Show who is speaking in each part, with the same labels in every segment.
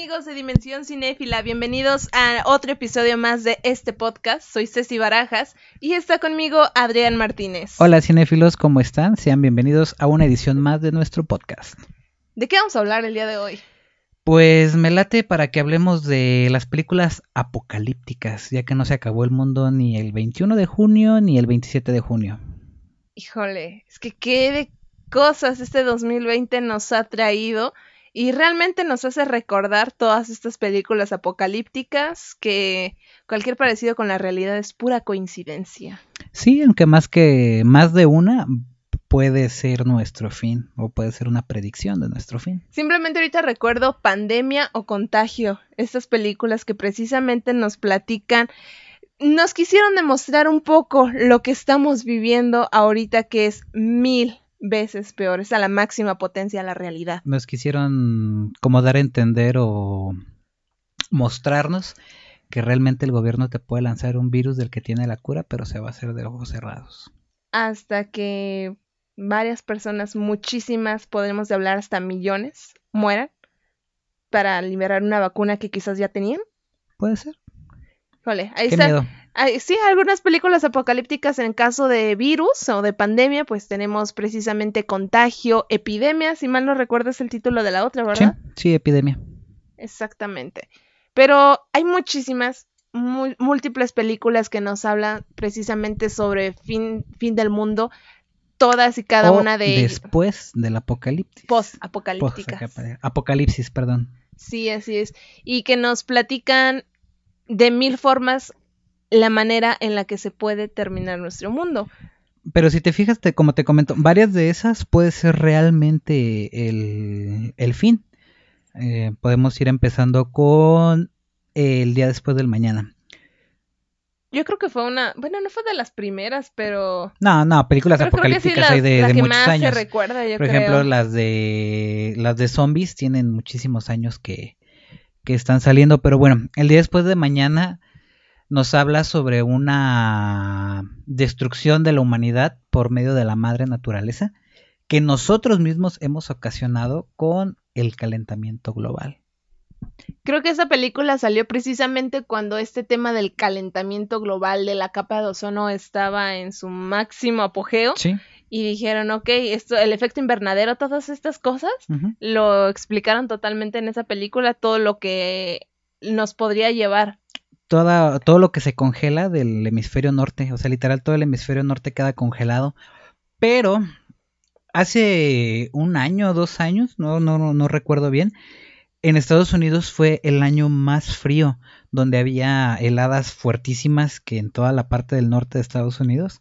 Speaker 1: Amigos de Dimensión Cinéfila, bienvenidos a otro episodio más de este podcast. Soy Ceci Barajas y está conmigo Adrián Martínez.
Speaker 2: Hola cinéfilos, ¿cómo están? Sean bienvenidos a una edición más de nuestro podcast.
Speaker 1: ¿De qué vamos a hablar el día de hoy?
Speaker 2: Pues me late para que hablemos de las películas apocalípticas, ya que no se acabó el mundo ni el 21 de junio ni el 27 de junio.
Speaker 1: Híjole, es que qué de cosas este 2020 nos ha traído y realmente nos hace recordar todas estas películas apocalípticas que cualquier parecido con la realidad es pura coincidencia.
Speaker 2: Sí, aunque más que más de una puede ser nuestro fin o puede ser una predicción de nuestro fin.
Speaker 1: Simplemente ahorita recuerdo Pandemia o Contagio, estas películas que precisamente nos platican nos quisieron demostrar un poco lo que estamos viviendo ahorita que es mil veces peor, es a la máxima potencia la realidad.
Speaker 2: Nos quisieron como dar a entender o mostrarnos que realmente el gobierno te puede lanzar un virus del que tiene la cura, pero se va a hacer de ojos cerrados.
Speaker 1: Hasta que varias personas, muchísimas, podremos hablar hasta millones, mueran para liberar una vacuna que quizás ya tenían.
Speaker 2: Puede ser.
Speaker 1: Ahí
Speaker 2: Qué
Speaker 1: está.
Speaker 2: miedo.
Speaker 1: Sí, algunas películas apocalípticas en caso de virus o de pandemia, pues tenemos precisamente contagio, epidemia, si mal no recuerdas el título de la otra,
Speaker 2: Sí,
Speaker 1: ¿verdad?
Speaker 2: sí, epidemia.
Speaker 1: Exactamente. Pero hay muchísimas, mu- múltiples películas que nos hablan precisamente sobre fin, fin del mundo, todas y cada
Speaker 2: O
Speaker 1: una de ellas
Speaker 2: después del apocalipsis. Post- Apocalipsis, perdón.
Speaker 1: Sí, así es. Y que nos platican de mil formas la manera en la que se puede terminar nuestro mundo.
Speaker 2: Pero si te fijas, te- como te comento, varias de esas puede ser realmente el, el fin. Eh, podemos ir empezando con el día después del mañana.
Speaker 1: Yo creo que fue una, bueno, no fue de las primeras, pero,
Speaker 2: No, no, películas
Speaker 1: pero creo que sí
Speaker 2: apocalípticas hay de,
Speaker 1: la
Speaker 2: de
Speaker 1: que
Speaker 2: muchos
Speaker 1: más se
Speaker 2: años.
Speaker 1: recuerda, yo
Speaker 2: Por
Speaker 1: creo.
Speaker 2: ejemplo, las de las de zombies tienen muchísimos años que, que están saliendo, pero bueno, el día después de mañana nos habla sobre una destrucción de la humanidad por medio de la madre naturaleza que nosotros mismos hemos ocasionado con el calentamiento global.
Speaker 1: Creo que esa película salió precisamente cuando este tema del calentamiento global de la capa de ozono estaba en su máximo apogeo
Speaker 2: Sí.
Speaker 1: y dijeron, ok, esto, el efecto invernadero, todas estas cosas, lo explicaron totalmente en esa película, todo lo que nos podría llevar.
Speaker 2: Toda, todo lo que se congela del hemisferio norte, o sea, literal todo el hemisferio norte queda congelado, pero hace un año o dos años, no, no, no, no recuerdo bien, en Estados Unidos fue el año más frío, donde había heladas fuertísimas que en toda la parte del norte de Estados Unidos,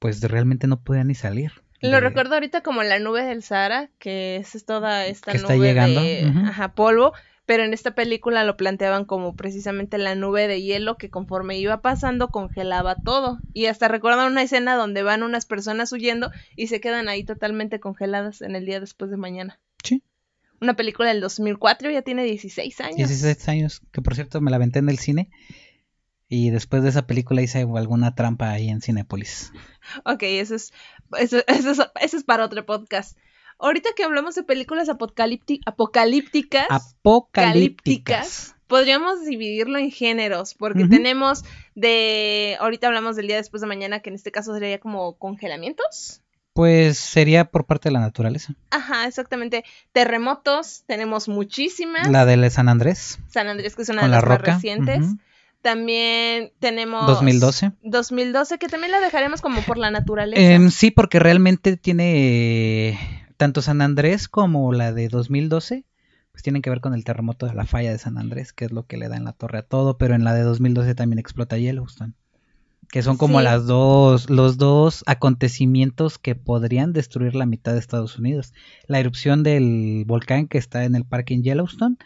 Speaker 2: pues realmente no podían ni salir.
Speaker 1: Lo
Speaker 2: de-
Speaker 1: recuerdo ahorita como la nube del Sahara, que es toda esta
Speaker 2: Que está
Speaker 1: nube
Speaker 2: llegando,
Speaker 1: de ajá, polvo, pero en esta película lo planteaban como precisamente la nube de hielo que conforme iba pasando congelaba todo. Y hasta recuerdan una escena donde van unas personas huyendo y se quedan ahí totalmente congeladas en el día después de mañana.
Speaker 2: Sí.
Speaker 1: Una película del 2004 ya tiene 16 años.
Speaker 2: 16 años, que por cierto me la aventé en el cine. Y después de esa película hice alguna trampa ahí en Cinépolis.
Speaker 1: Ok, eso es, eso, eso es, eso es para otro podcast. Ahorita que hablamos de películas apocalípti- apocalípticas,
Speaker 2: Apocalípticas.
Speaker 1: podríamos dividirlo en géneros, porque tenemos de, ahorita hablamos del día después de mañana, que en este caso sería como congelamientos.
Speaker 2: Pues sería por parte de la naturaleza.
Speaker 1: Ajá, exactamente. Terremotos, tenemos muchísimas.
Speaker 2: La de San Andrés,
Speaker 1: San Andrés, que es una de
Speaker 2: la
Speaker 1: las más recientes. También tenemos...
Speaker 2: 2012.
Speaker 1: 2012, que también la dejaremos como por la naturaleza.
Speaker 2: Em, sí, porque realmente tiene tanto San Andrés como la de 2012, pues tienen que ver con el terremoto de la falla de San Andrés, que es lo que le da en la torre a todo, pero en la de 2012 también explota Yellowstone. Que son como
Speaker 1: Sí.
Speaker 2: las dos, los dos acontecimientos que podrían destruir la mitad de Estados Unidos. La erupción del volcán que está en el parque en Yellowstone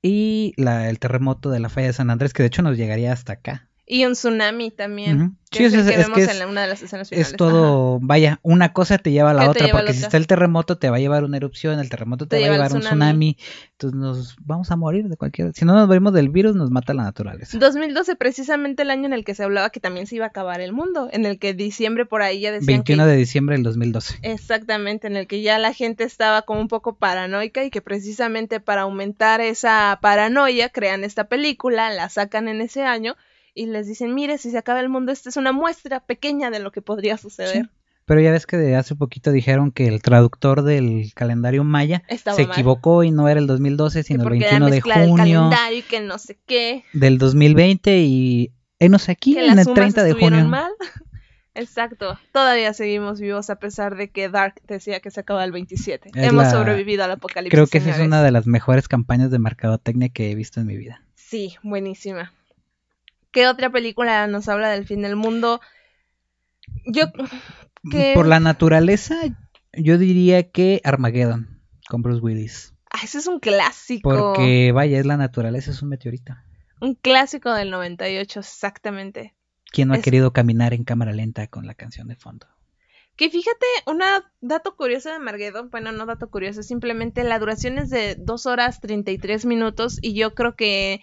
Speaker 2: y la, el terremoto de la falla de San Andrés, que de hecho nos llegaría hasta acá.
Speaker 1: Y un tsunami también. Que
Speaker 2: Sí,
Speaker 1: es que
Speaker 2: es
Speaker 1: vemos
Speaker 2: que
Speaker 1: en
Speaker 2: es-
Speaker 1: la- una de las escenas finales.
Speaker 2: Es todo, vaya, una cosa te lleva a la
Speaker 1: ¿Qué te
Speaker 2: otra,
Speaker 1: la
Speaker 2: porque si
Speaker 1: otra?
Speaker 2: está el terremoto te va a llevar una erupción, el terremoto te,
Speaker 1: Te
Speaker 2: va a
Speaker 1: lleva
Speaker 2: llevar un tsunami, entonces nos vamos a morir de cualquier... Si no nos morimos del virus, nos mata la naturaleza.
Speaker 1: 2012, precisamente el año en el que se hablaba que también se iba a acabar el mundo, en el que diciembre por ahí ya decían
Speaker 2: 21
Speaker 1: que
Speaker 2: de diciembre del 2012.
Speaker 1: exactamente, en el que ya la gente estaba como un poco paranoica y que precisamente para aumentar esa paranoia crean esta película, la sacan en ese año y les dicen, mire, si se acaba el mundo, esta es una muestra pequeña de lo que podría suceder.
Speaker 2: Sí. Pero ya ves que de hace poquito dijeron que el traductor del calendario maya
Speaker 1: Estaba
Speaker 2: se
Speaker 1: mal.
Speaker 2: equivocó y no era el 2012,
Speaker 1: Que
Speaker 2: sino el
Speaker 1: porque era
Speaker 2: 21 de junio
Speaker 1: calendario y que no sé qué.
Speaker 2: del 2020 y enos aquí
Speaker 1: que
Speaker 2: en el
Speaker 1: sumas
Speaker 2: 30 de junio.
Speaker 1: mal. Exacto. Todavía seguimos vivos a pesar de que Dark decía que se acaba el 27.
Speaker 2: Es
Speaker 1: Hemos
Speaker 2: la-
Speaker 1: sobrevivido al apocalipsis.
Speaker 2: Creo que esa es una de las mejores campañas de mercadotecnia que he visto en mi vida.
Speaker 1: Sí, buenísima. ¿Qué otra película nos habla del fin del mundo? Yo.
Speaker 2: Por la naturaleza, yo diría que Armageddon con Bruce Willis.
Speaker 1: Ah, ese es un clásico.
Speaker 2: Porque, vaya, es la naturaleza, es un meteorito.
Speaker 1: Un clásico del 98, exactamente.
Speaker 2: ¿Quién no ha querido caminar en cámara lenta con la canción de fondo?
Speaker 1: Que fíjate, un dato curioso de Marguedon, bueno, no dato curioso, simplemente la duración es de 2 horas 33 minutos y yo creo que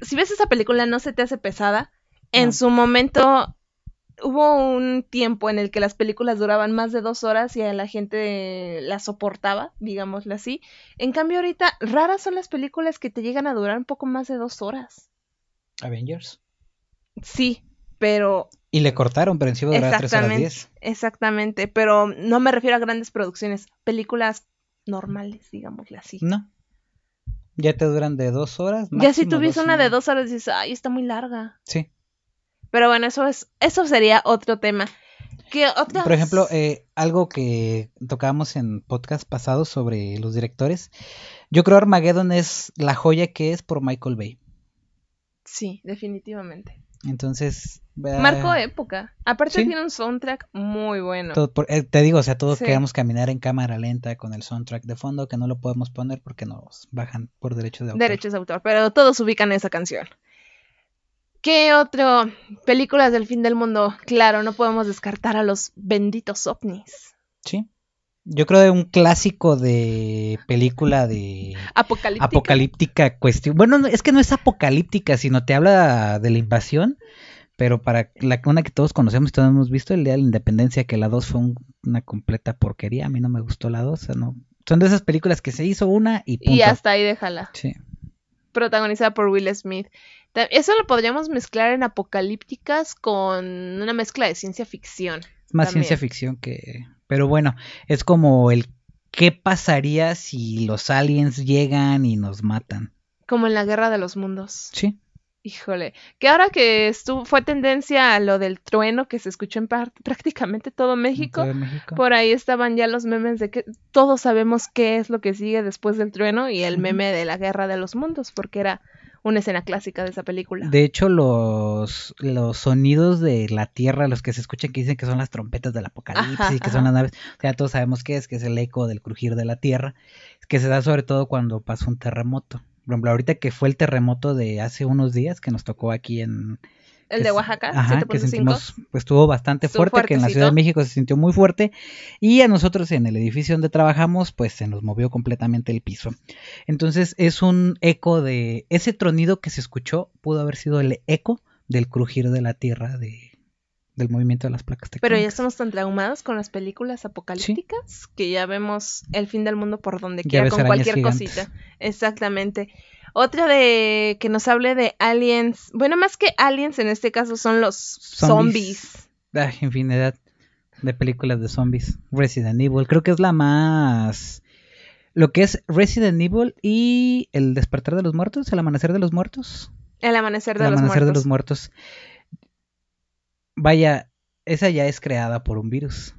Speaker 1: si ves esa película no se te hace pesada. En
Speaker 2: No.
Speaker 1: su momento hubo un tiempo en el que las películas duraban más de dos horas y a la gente la soportaba, digámoslo así. En cambio ahorita raras son las películas que te llegan a durar un poco más de dos horas.
Speaker 2: Avengers.
Speaker 1: Sí, pero
Speaker 2: Y le cortaron, pero encima duraba 3 horas
Speaker 1: Exactamente.
Speaker 2: 10.
Speaker 1: Exactamente, pero no me refiero a grandes producciones, películas normales, digámosle así.
Speaker 2: No. Ya te duran de 2 horas.
Speaker 1: ya si
Speaker 2: dos y
Speaker 1: una de dos horas dices, ay, está muy larga.
Speaker 2: Sí.
Speaker 1: Pero bueno, eso es, eso sería otro tema. ¿Qué otras?
Speaker 2: Por ejemplo, eh, algo que tocábamos en podcast pasados sobre los directores. Yo creo Armageddon es la joya que es por Michael Bay.
Speaker 1: Sí, definitivamente.
Speaker 2: Entonces. eh,
Speaker 1: Marcó época. Aparte
Speaker 2: sí.
Speaker 1: tiene un soundtrack muy bueno.
Speaker 2: todo por- eh, te digo, o sea, todos
Speaker 1: Sí.
Speaker 2: queremos caminar en cámara lenta con el soundtrack de fondo que no lo podemos poner porque nos bajan por derecho de autor.
Speaker 1: Derechos de autor, pero todos ubican esa canción. ¿Qué otro? Películas del fin del mundo. Claro, no podemos descartar a los benditos ovnis.
Speaker 2: Sí. Yo creo de un clásico de película de
Speaker 1: Apocalíptica.
Speaker 2: apocalíptica cuestión. Bueno, no, es que no es apocalíptica, sino te habla de la invasión, pero para la una que todos conocemos y todos hemos visto, el día de la independencia, que la 2 fue un- una completa porquería. A mí no me gustó la 2, o sea, no. Son de esas películas que se hizo una y punto.
Speaker 1: Y hasta ahí déjala.
Speaker 2: Sí.
Speaker 1: Protagonizada por Will Smith. Eso lo podríamos mezclar en apocalípticas con una mezcla de ciencia ficción.
Speaker 2: Es más
Speaker 1: También.
Speaker 2: ciencia ficción que... Pero bueno, es como el qué pasaría si los aliens llegan y nos matan.
Speaker 1: Como en la Guerra de los Mundos.
Speaker 2: Sí.
Speaker 1: Híjole. Que ahora que estuvo, fue tendencia a lo del trueno que se escuchó en prácticamente todo México.
Speaker 2: todo México.
Speaker 1: Por ahí estaban ya los memes de que todos sabemos qué es lo que sigue después del trueno y el meme de la Guerra de los Mundos, porque era una escena clásica de esa película.
Speaker 2: De hecho, los, los sonidos de la Tierra, los que se escuchan que dicen que son las trompetas del apocalipsis
Speaker 1: Ajá,
Speaker 2: y que son las naves, o sea, todos sabemos qué es, que es el eco del crujir de la Tierra, que se da sobre todo cuando pasa un terremoto. Por ejemplo, ahorita que fue el terremoto de hace unos días que nos tocó aquí en...
Speaker 1: el de Oaxaca,
Speaker 2: Ajá, que
Speaker 1: 7.5.
Speaker 2: sentimos, pues estuvo bastante
Speaker 1: Estuvo
Speaker 2: fuerte, que en la Ciudad de. México se sintió muy fuerte y a nosotros en el edificio donde trabajamos, pues se nos movió completamente el piso. Entonces es un eco de ese tronido que se escuchó, pudo haber sido el eco del crujir de la tierra, de, del movimiento de las placas
Speaker 1: Pero
Speaker 2: tectónicas.
Speaker 1: ya estamos tan traumados con las películas apocalípticas que ya vemos el fin del mundo por donde quiera, con cualquier
Speaker 2: gigantes.
Speaker 1: cosita. Exactamente. Otra de que nos hable de aliens. Bueno, más que aliens, en este caso son los zombies.
Speaker 2: Ah, infinidad de películas de zombies. Resident Evil, creo que es la más... Lo que es Resident Evil y El despertar de los muertos, El amanecer de los muertos.
Speaker 1: El amanecer de,
Speaker 2: El
Speaker 1: los,
Speaker 2: amanecer
Speaker 1: muertos.
Speaker 2: de los muertos. Vaya, esa ya es creada por un virus.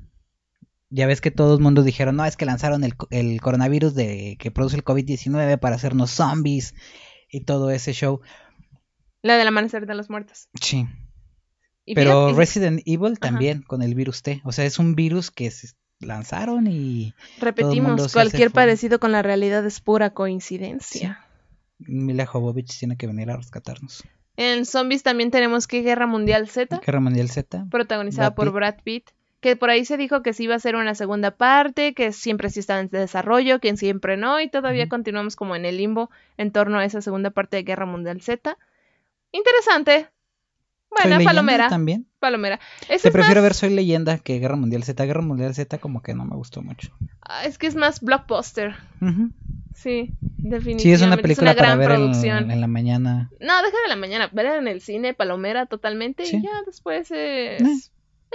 Speaker 2: Ya ves que todo el mundo dijeron, no, es que lanzaron el, co- el coronavirus de que produce el COVID-19 para hacernos zombies y todo ese show.
Speaker 1: La del amanecer de los muertos.
Speaker 2: Sí.
Speaker 1: Y
Speaker 2: Pero
Speaker 1: fíjate,
Speaker 2: Resident Evil también con el virus T. O sea, es un virus que se lanzaron y...
Speaker 1: repetimos, cualquier parecido con la realidad es pura coincidencia.
Speaker 2: Mila Jovovich tiene que venir a rescatarnos.
Speaker 1: En Zombies también tenemos que Guerra Mundial Z,
Speaker 2: Guerra Mundial Z.
Speaker 1: protagonizada
Speaker 2: Brad
Speaker 1: por
Speaker 2: Pitt.
Speaker 1: Brad Pitt. Que por ahí se dijo que sí iba a ser una segunda parte, que siempre sí estaba en desarrollo, que siempre no, y todavía continuamos como en el limbo en torno a esa segunda parte de Guerra Mundial Z. Interesante.
Speaker 2: Soy Leyenda
Speaker 1: palomera.
Speaker 2: también.
Speaker 1: Palomera.
Speaker 2: Te
Speaker 1: es,
Speaker 2: prefiero
Speaker 1: más-
Speaker 2: ver Soy Leyenda que Guerra Mundial Z. Guerra Mundial Z como que no me gustó mucho.
Speaker 1: ah, es que es más blockbuster. Sí, definitivamente.
Speaker 2: Sí, es una película para
Speaker 1: gran
Speaker 2: ver en,
Speaker 1: producción.
Speaker 2: en la mañana.
Speaker 1: No, deja de la mañana, verla en el cine, palomera totalmente,
Speaker 2: Sí.
Speaker 1: y ya después es
Speaker 2: Eh.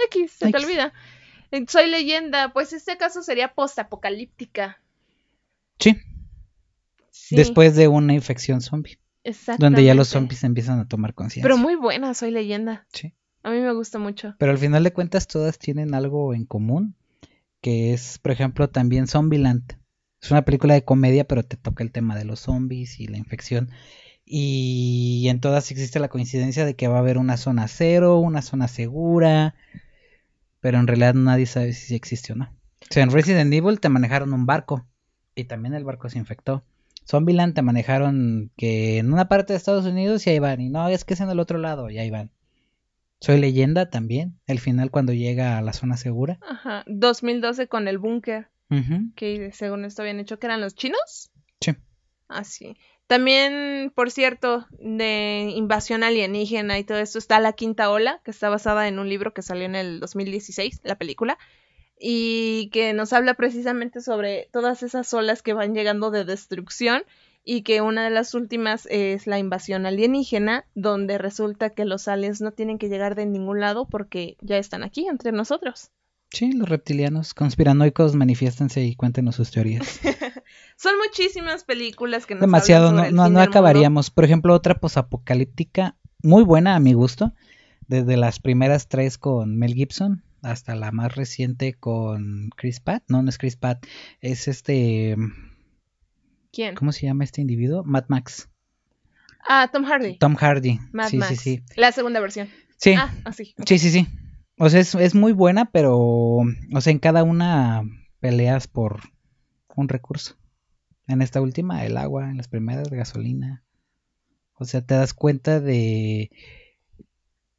Speaker 1: X, se te olvida. Eh, Soy leyenda, pues este caso sería postapocalíptica.
Speaker 2: Sí,
Speaker 1: Sí,
Speaker 2: después de una infección zombie. Donde ya los zombies empiezan a tomar conciencia.
Speaker 1: Pero muy buena, Soy leyenda.
Speaker 2: Sí.
Speaker 1: A mí me gusta mucho.
Speaker 2: Pero al final de cuentas todas tienen algo en común, que es, por ejemplo, también Zombieland. Es una película de comedia, pero te toca el tema de los zombies y la infección. Y en todas existe la coincidencia de que va a haber una zona cero, una zona segura, pero en realidad nadie sabe si existe o no. O sea, en Resident Evil te manejaron un barco y también el barco se infectó. Zombieland te manejaron que en una parte de Estados Unidos y ahí van, y no, es que es en el otro lado y ahí van. Soy leyenda también, el final cuando llega a la zona segura.
Speaker 1: Ajá. 2012 con el búnker,
Speaker 2: Ujú,
Speaker 1: que según esto habían hecho que eran los chinos.
Speaker 2: Sí.
Speaker 1: Así. También, por cierto, de invasión alienígena y todo esto está La Quinta Ola, que está basada en un libro que salió en el 2016, la película, y que nos habla precisamente sobre todas esas olas que van llegando de destrucción y que una de las últimas es la invasión alienígena, donde resulta que los aliens no tienen que llegar de ningún lado porque ya están aquí entre nosotros.
Speaker 2: Sí, los reptilianos conspiranoicos manifiéstense y cuéntenos sus teorías.
Speaker 1: Son muchísimas películas que nos
Speaker 2: Demasiado,
Speaker 1: hablan
Speaker 2: no,
Speaker 1: sobre el
Speaker 2: no,
Speaker 1: fin
Speaker 2: no
Speaker 1: mundo.
Speaker 2: acabaríamos. Por ejemplo, otra posapocalíptica muy buena a mi gusto, desde las primeras tres con Mel Gibson hasta la más reciente con Chris Pratt. No, no es Chris Pratt, es este,
Speaker 1: ¿Quién?
Speaker 2: ¿cómo se llama este individuo? Mad Max.
Speaker 1: Ah, Tom Hardy.
Speaker 2: Tom Hardy.
Speaker 1: Mad
Speaker 2: sí,
Speaker 1: Max.
Speaker 2: sí, sí.
Speaker 1: La segunda versión.
Speaker 2: Sí,
Speaker 1: Ah, así.
Speaker 2: sí, sí, sí. O sea, es, es muy buena, pero, o sea, en cada una peleas por un recurso. En esta última, el agua, en las primeras, gasolina. O sea, te das cuenta de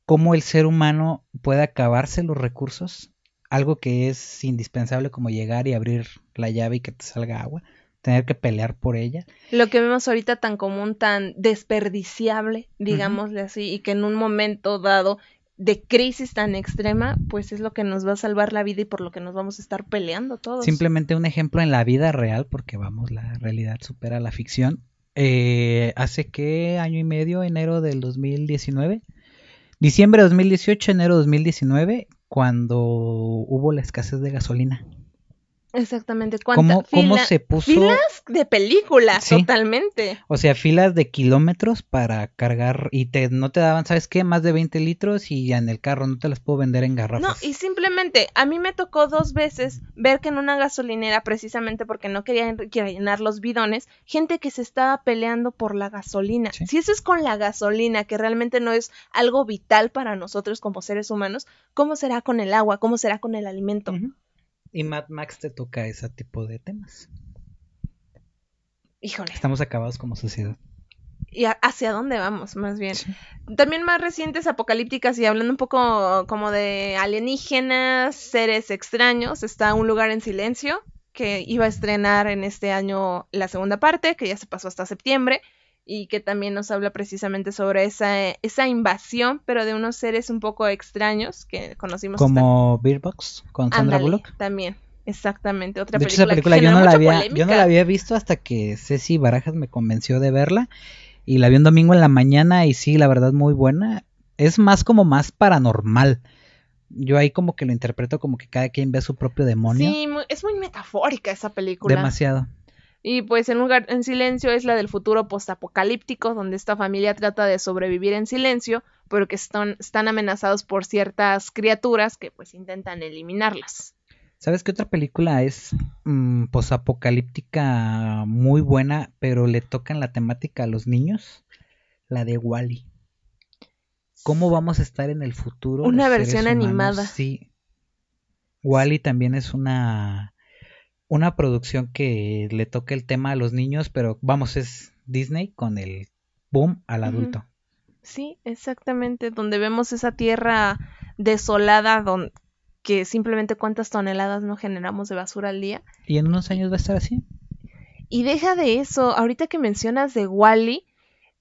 Speaker 2: cómo el ser humano puede acabarse los recursos. Algo que es indispensable como llegar y abrir la llave y que te salga agua. Tener que pelear por ella.
Speaker 1: Lo que vemos ahorita tan común, tan desperdiciable, digámosle así, y que en un momento dado de crisis tan extrema, pues es lo que nos va a salvar la vida y por lo que nos vamos a estar peleando todos.
Speaker 2: Simplemente un ejemplo en la vida real, porque vamos, la realidad supera la ficción. Eh, hace que año y medio, enero del 2019, diciembre de 2018, enero de 2019, cuando hubo la escasez de gasolina.
Speaker 1: Exactamente. ¿Cuánta
Speaker 2: ¿Cómo, cómo se puso?
Speaker 1: Filas de película,
Speaker 2: Sí.
Speaker 1: totalmente.
Speaker 2: O sea, filas de kilómetros para cargar y te, no te daban, ¿sabes qué? Más de 20 litros y ya en el carro no te las puedo vender en
Speaker 1: No,
Speaker 2: garrafas.
Speaker 1: y simplemente a mí me tocó dos veces ver que en una gasolinera, precisamente porque no querían llenar los bidones, gente que se estaba peleando por la gasolina.
Speaker 2: Sí.
Speaker 1: Si eso es con la gasolina, que realmente no es algo vital para nosotros como seres humanos, ¿cómo será con el agua? ¿Cómo será con el alimento?
Speaker 2: Y Mad Max te toca ese tipo de temas.
Speaker 1: Híjole,
Speaker 2: Estamos acabados como sociedad.
Speaker 1: ¿y hacia dónde vamos, más bien?
Speaker 2: Sí.
Speaker 1: También más recientes apocalípticas y hablando un poco como de alienígenas, seres extraños, está Un lugar en silencio, que iba a estrenar en este año la segunda parte, que ya se pasó hasta septiembre, y que también nos habla precisamente sobre esa, esa invasión, pero de unos seres un poco extraños que conocimos.
Speaker 2: Como Beer Box con Sandra Bullock.
Speaker 1: También, exactamente. Otra
Speaker 2: De hecho, esa película
Speaker 1: que
Speaker 2: yo no, la había, yo no la había visto hasta que Ceci Barajas me convenció de verla. Y la vi un domingo en la mañana y sí, la verdad, muy buena. Es más como más paranormal. Yo ahí como que lo interpreto como que cada quien ve a su propio demonio.
Speaker 1: Sí, muy- es muy metafórica esa película.
Speaker 2: Demasiado.
Speaker 1: Y pues en lugar en silencio es la del futuro postapocalíptico, donde esta familia trata de sobrevivir en silencio, pero que están, están amenazados por ciertas criaturas que pues intentan eliminarlas.
Speaker 2: ¿Sabes qué otra película es mm, posapocalíptica muy buena, pero le tocan la temática a los niños? La de Wally. ¿Cómo vamos a estar en el futuro?
Speaker 1: Una versión animada.
Speaker 2: Sí. Wally también es una una producción que le toque el tema a los niños, pero vamos, es Disney con el boom al adulto.
Speaker 1: Sí, exactamente, donde vemos esa tierra desolada don- que simplemente cuántas toneladas no generamos de basura al día.
Speaker 2: Y en unos años va a estar así.
Speaker 1: Y deja de eso, ahorita que mencionas de Wally,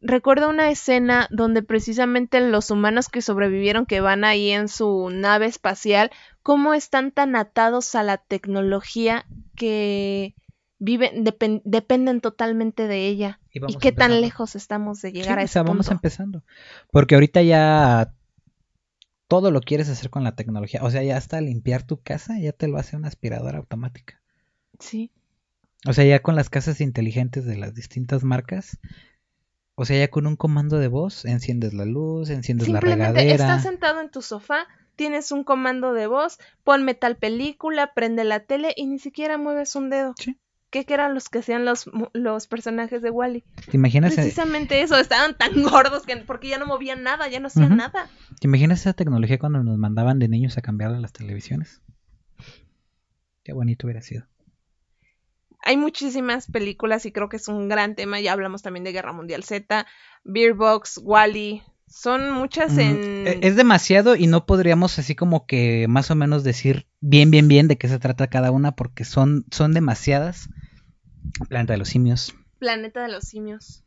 Speaker 1: recuerdo una escena donde precisamente los humanos que sobrevivieron, que van ahí en su nave espacial, cómo están tan atados a la tecnología que viven, depen- dependen totalmente de ella.
Speaker 2: Y
Speaker 1: ¿Y qué tan lejos estamos de
Speaker 2: Sí,
Speaker 1: llegar a
Speaker 2: o
Speaker 1: ese
Speaker 2: sea, vamos empezando. Porque ahorita ya todo lo quieres hacer con la tecnología. O sea, ya hasta limpiar tu casa ya te lo hace una aspiradora automática.
Speaker 1: Sí.
Speaker 2: O sea, ya con las casas inteligentes de las distintas marcas. O sea, ya con un comando de voz enciendes la luz, enciendes la
Speaker 1: Simplemente
Speaker 2: regadera.
Speaker 1: estás sentado en tu sofá, tienes un comando de voz, ponme tal película, prende la tele y ni siquiera mueves un dedo.
Speaker 2: Sí.
Speaker 1: ¿Qué que eran los que hacían los, los personajes de Wally?
Speaker 2: ¿Te imaginas, eh,
Speaker 1: Precisamente eso, estaban tan gordos que porque ya no movían nada, ya no hacían nada.
Speaker 2: ¿te imaginas esa tecnología cuando nos mandaban de niños a cambiar las televisiones? Qué bonito hubiera sido.
Speaker 1: Hay muchísimas películas y creo que es un gran tema. Ya hablamos también de Guerra Mundial Z, Beer Box, Wally. Son muchas
Speaker 2: Mm,
Speaker 1: en.
Speaker 2: e- Es demasiado y no podríamos así como que más o menos decir bien, bien, bien de qué se trata cada una porque son, son demasiadas. Planeta de los simios.
Speaker 1: Planeta de los simios.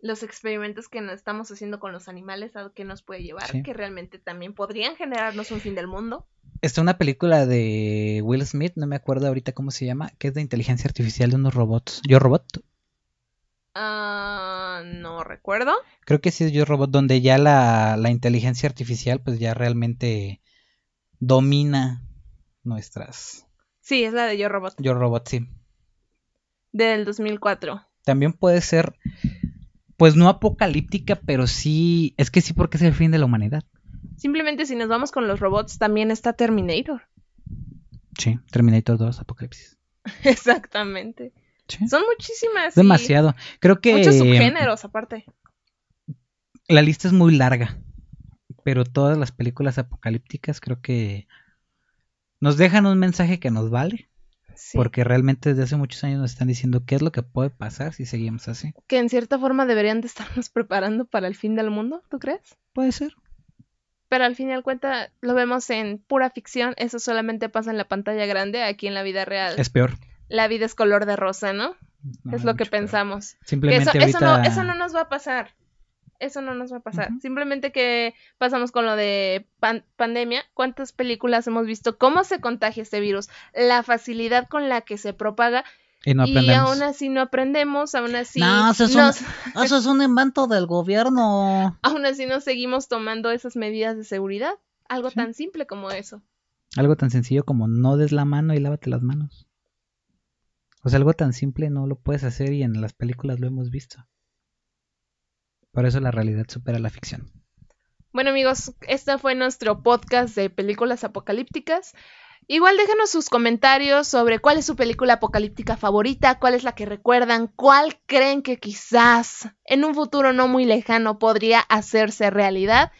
Speaker 1: Los experimentos que nos estamos haciendo con los animales, a qué nos puede llevar,
Speaker 2: Sí.
Speaker 1: que realmente también podrían generarnos un fin del mundo.
Speaker 2: Está una película de Will Smith, no me acuerdo ahorita cómo se llama, que es de inteligencia artificial de unos robots. Yo Robot,
Speaker 1: Ah, no recuerdo.
Speaker 2: creo que sí es Yo Robot, donde ya la, la inteligencia artificial pues ya realmente domina nuestras...
Speaker 1: Sí, es la de Yo Robot,
Speaker 2: Yo Robot, sí.
Speaker 1: del 2004.
Speaker 2: También puede ser, pues no apocalíptica, pero sí, es que sí porque es el fin de la humanidad.
Speaker 1: Simplemente si nos vamos con los robots, también está Terminator.
Speaker 2: Sí, Terminator 2, Apocalipsis.
Speaker 1: Exactamente.
Speaker 2: Sí.
Speaker 1: Son muchísimas.
Speaker 2: Demasiado. Creo que
Speaker 1: Muchos subgéneros, aparte.
Speaker 2: la lista es muy larga, pero todas las películas apocalípticas creo que nos dejan un mensaje que nos vale,
Speaker 1: Sí.
Speaker 2: porque realmente desde hace muchos años nos están diciendo qué es lo que puede pasar si seguimos así.
Speaker 1: Que en cierta forma deberían de estarnos preparando para el fin del mundo, ¿tú crees?
Speaker 2: Puede ser.
Speaker 1: Pero al fin y al cuenta lo vemos en pura ficción, eso solamente pasa en la pantalla grande, aquí en la vida real.
Speaker 2: Es peor.
Speaker 1: La vida es color de rosa, ¿no?
Speaker 2: No,
Speaker 1: es lo que pensamos. Que
Speaker 2: Simplemente
Speaker 1: eso, eso, no, eso no nos va a pasar. Eso no nos va a pasar. Simplemente que pasamos con lo de pan- pandemia. ¿Cuántas películas hemos visto? ¿Cómo se contagia este virus? La facilidad con la que se propaga.
Speaker 2: y no
Speaker 1: y aún así no aprendemos, aún así
Speaker 2: No, eso es,
Speaker 1: nos,
Speaker 2: un, eso es un invento del gobierno.
Speaker 1: aún así nos seguimos tomando esas medidas de seguridad. Algo
Speaker 2: Sí.
Speaker 1: tan simple como eso.
Speaker 2: Algo tan sencillo como no des la mano y lávate las manos. O sea, algo tan simple no lo puedes hacer y en las películas lo hemos visto. Por eso la realidad supera la ficción.
Speaker 1: Bueno amigos, este fue nuestro podcast de películas apocalípticas. Igual déjanos sus comentarios sobre cuál es su película apocalíptica favorita, cuál es la que recuerdan, cuál creen que quizás en un futuro no muy lejano podría hacerse realidad.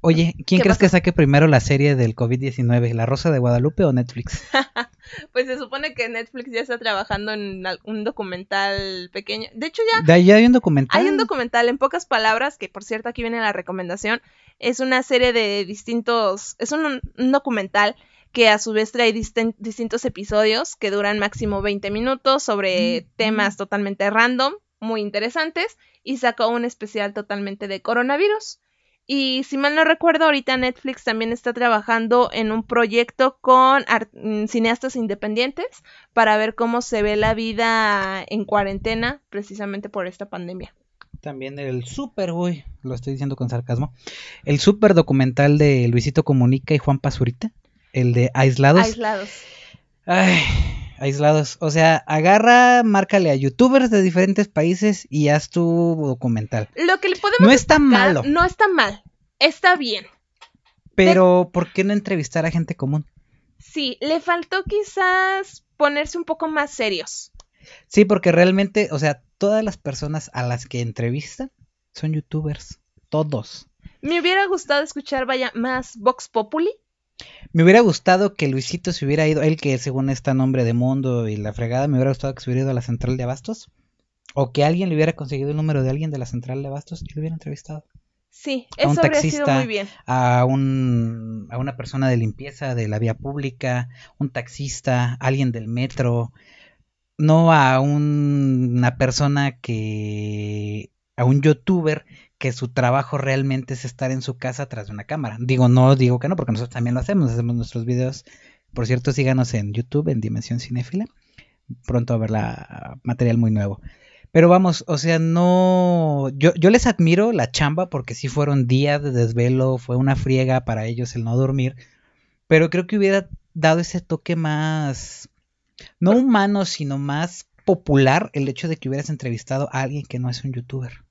Speaker 2: Oye, ¿quién
Speaker 1: ¿Qué
Speaker 2: crees que saque primero la serie del COVID-19? ¿La Rosa de Guadalupe o Netflix?
Speaker 1: Pues se supone que Netflix ya está trabajando en un documental pequeño. De hecho ya
Speaker 2: De ahí hay un documental.
Speaker 1: Hay un documental, en pocas palabras, que por cierto aquí viene la recomendación. Es una serie de distintos. Es un, un documental que a su vez trae distin- distintos episodios que duran máximo 20 minutos sobre
Speaker 2: Mm.
Speaker 1: temas totalmente random, muy interesantes. Y sacó un especial totalmente de coronavirus. Y si mal no recuerdo, ahorita Netflix también está trabajando en un proyecto con mm, cineastas independientes para ver cómo se ve la vida en cuarentena precisamente por esta pandemia.
Speaker 2: También el super, uy, lo estoy diciendo con sarcasmo. El super documental de Luisito Comunica y Juan Pazurita. El de Aislados.
Speaker 1: Aislados.
Speaker 2: Ay, aislados. O sea, agarra, márcale a youtubers de diferentes países y haz tu documental.
Speaker 1: Lo que le podemos
Speaker 2: No está malo,
Speaker 1: No está mal. Está bien.
Speaker 2: pero ¿por qué no entrevistar a gente común?
Speaker 1: Sí, le faltó quizás ponerse un poco más serios.
Speaker 2: Sí, porque realmente, o sea, todas las personas a las que entrevista son youtubers. Todos.
Speaker 1: Me hubiera gustado escuchar, vaya, más Vox Populi.
Speaker 2: Me hubiera gustado que Luisito se hubiera ido, él que según está nombre de mundo y la fregada, me hubiera gustado que se hubiera ido a la central de Abastos. O que alguien le hubiera conseguido el número de alguien de la central de Abastos y lo hubiera entrevistado.
Speaker 1: Sí,
Speaker 2: A un
Speaker 1: eso habría sido
Speaker 2: taxista,
Speaker 1: muy bien.
Speaker 2: A, un, a una persona de limpieza de la vía pública, un taxista, alguien del metro. No a un- una persona que. A un youtuber que su trabajo realmente es estar en su casa atrás de una cámara. Digo, no digo que no, porque nosotros también lo hacemos, hacemos nuestros videos. Por cierto, síganos en YouTube, en Dimensión Cinéfila. Pronto a haber la, material muy nuevo. Pero vamos, o sea, no. Yo, yo les admiro la chamba porque sí fueron días de desvelo, fue una friega para ellos el no dormir. Pero creo que hubiera dado ese toque más. No humano, sino más popular el hecho de que hubieras entrevistado a alguien que no es un youtuber.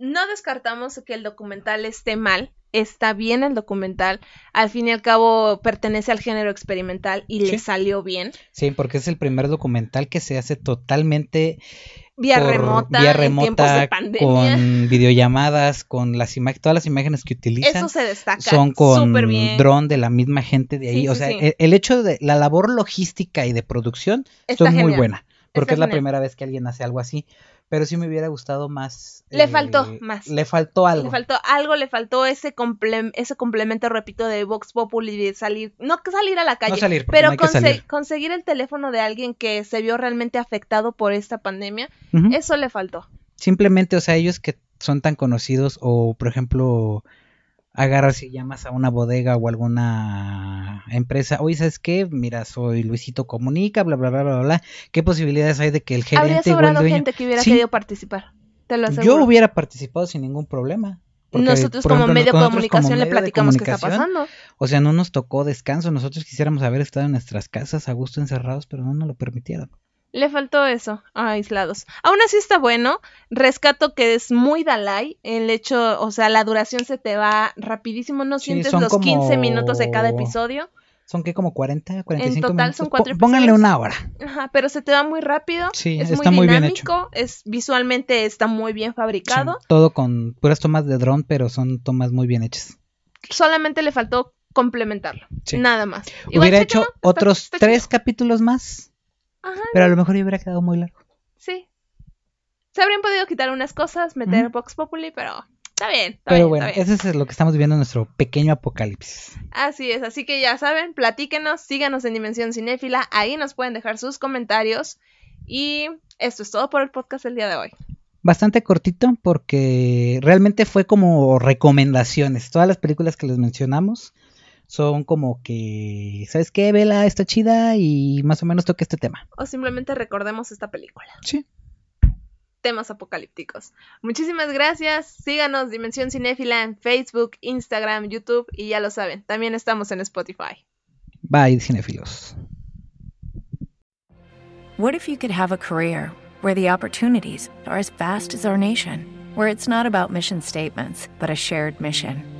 Speaker 1: No descartamos que el documental esté mal. Está bien el documental. Al fin y al cabo pertenece al género experimental y
Speaker 2: Sí.
Speaker 1: le salió bien.
Speaker 2: Sí, porque es el primer documental que se hace totalmente
Speaker 1: Vía
Speaker 2: por
Speaker 1: remota,
Speaker 2: vía
Speaker 1: en tiempos de
Speaker 2: remota,
Speaker 1: pandemia.
Speaker 2: con videollamadas, con las imágenes, todas las imágenes que utilizan.
Speaker 1: Eso se destaca.
Speaker 2: son con dron de la misma gente de ahí.
Speaker 1: Sí,
Speaker 2: o
Speaker 1: sí,
Speaker 2: sea. El, el hecho de la labor logística y de producción
Speaker 1: Está
Speaker 2: son muy buena. Porque
Speaker 1: Está
Speaker 2: es la primera vez que alguien hace algo así. Pero sí me hubiera gustado más.
Speaker 1: Le faltó más.
Speaker 2: Le faltó algo.
Speaker 1: Le faltó algo, le faltó ese, comple- ese complemento, repito, de Vox Populi de salir, no salir a la calle,
Speaker 2: No salir,
Speaker 1: pero
Speaker 2: no hay que
Speaker 1: conse-
Speaker 2: salir.
Speaker 1: conseguir el teléfono de alguien que se vio realmente afectado por esta pandemia, eso le faltó.
Speaker 2: Simplemente, o sea, ellos que son tan conocidos, o por ejemplo, agarras y llamas a una bodega o alguna empresa, oye, ¿sabes qué? Mira, soy Luisito Comunica, bla, bla, bla, bla, bla. ¿Qué posibilidades hay de que el
Speaker 1: Habría
Speaker 2: gerente o el
Speaker 1: sobrado
Speaker 2: dueño...
Speaker 1: gente que hubiera
Speaker 2: Sí.
Speaker 1: querido participar, te lo
Speaker 2: Yo
Speaker 1: aseguro.
Speaker 2: hubiera participado sin ningún problema. Porque,
Speaker 1: Nosotros como
Speaker 2: ejemplo,
Speaker 1: medio de
Speaker 2: nosotros como
Speaker 1: comunicación le
Speaker 2: medio
Speaker 1: platicamos qué está pasando.
Speaker 2: O sea, no nos tocó descanso. Nosotros quisiéramos haber estado en nuestras casas a gusto encerrados, pero no nos lo permitieron.
Speaker 1: Le faltó eso, aislados. Aún así está bueno. Rescato que es muy Dalai. El hecho, o sea, la duración se te va rapidísimo. No
Speaker 2: Sí,
Speaker 1: sientes los 15 minutos de cada
Speaker 2: como-
Speaker 1: episodio.
Speaker 2: Son que como 40, 45
Speaker 1: total
Speaker 2: minutos.
Speaker 1: son cuatro
Speaker 2: Pónganle
Speaker 1: episodios.
Speaker 2: una hora.
Speaker 1: Ajá, pero se te va muy rápido.
Speaker 2: Sí,
Speaker 1: es
Speaker 2: está
Speaker 1: muy
Speaker 2: muy bien hecho.
Speaker 1: dinámico. Es visualmente está muy bien fabricado.
Speaker 2: Sí, todo con puras tomas de dron, pero son tomas muy bien hechas.
Speaker 1: Solamente le faltó complementarlo.
Speaker 2: Sí.
Speaker 1: Nada más. Igual,
Speaker 2: Hubiera hecho
Speaker 1: está-
Speaker 2: otros
Speaker 1: está
Speaker 2: tres
Speaker 1: chido.
Speaker 2: capítulos más,
Speaker 1: Ajá,
Speaker 2: pero a lo mejor hubiera quedado muy largo.
Speaker 1: sí. Se habrían podido quitar unas cosas, meter. Vox Populi, pero está bien. Está
Speaker 2: Pero
Speaker 1: bien,
Speaker 2: bueno,
Speaker 1: está bien.
Speaker 2: ese es lo que estamos viviendo en nuestro pequeño apocalipsis.
Speaker 1: Así es, así que ya saben, platíquenos, síganos en Dimensión Cinéfila, ahí nos pueden dejar sus comentarios. Y esto es todo por el podcast del día de hoy.
Speaker 2: Bastante cortito porque realmente fue como recomendaciones. Todas las películas que les mencionamos son como que, ¿sabes qué? Vela está chida y más o menos toca este tema.
Speaker 1: O simplemente recordemos esta película.
Speaker 2: Sí.
Speaker 1: Temas apocalípticos. Muchísimas gracias. Síganos Dimensión Cinéfila en Facebook, Instagram, YouTube y ya lo saben, también estamos en Spotify.
Speaker 2: Bye, cinéfilos.
Speaker 3: What if you could have a career where the opportunities are as vast as our nation, where it's not about mission statements, but a shared mission?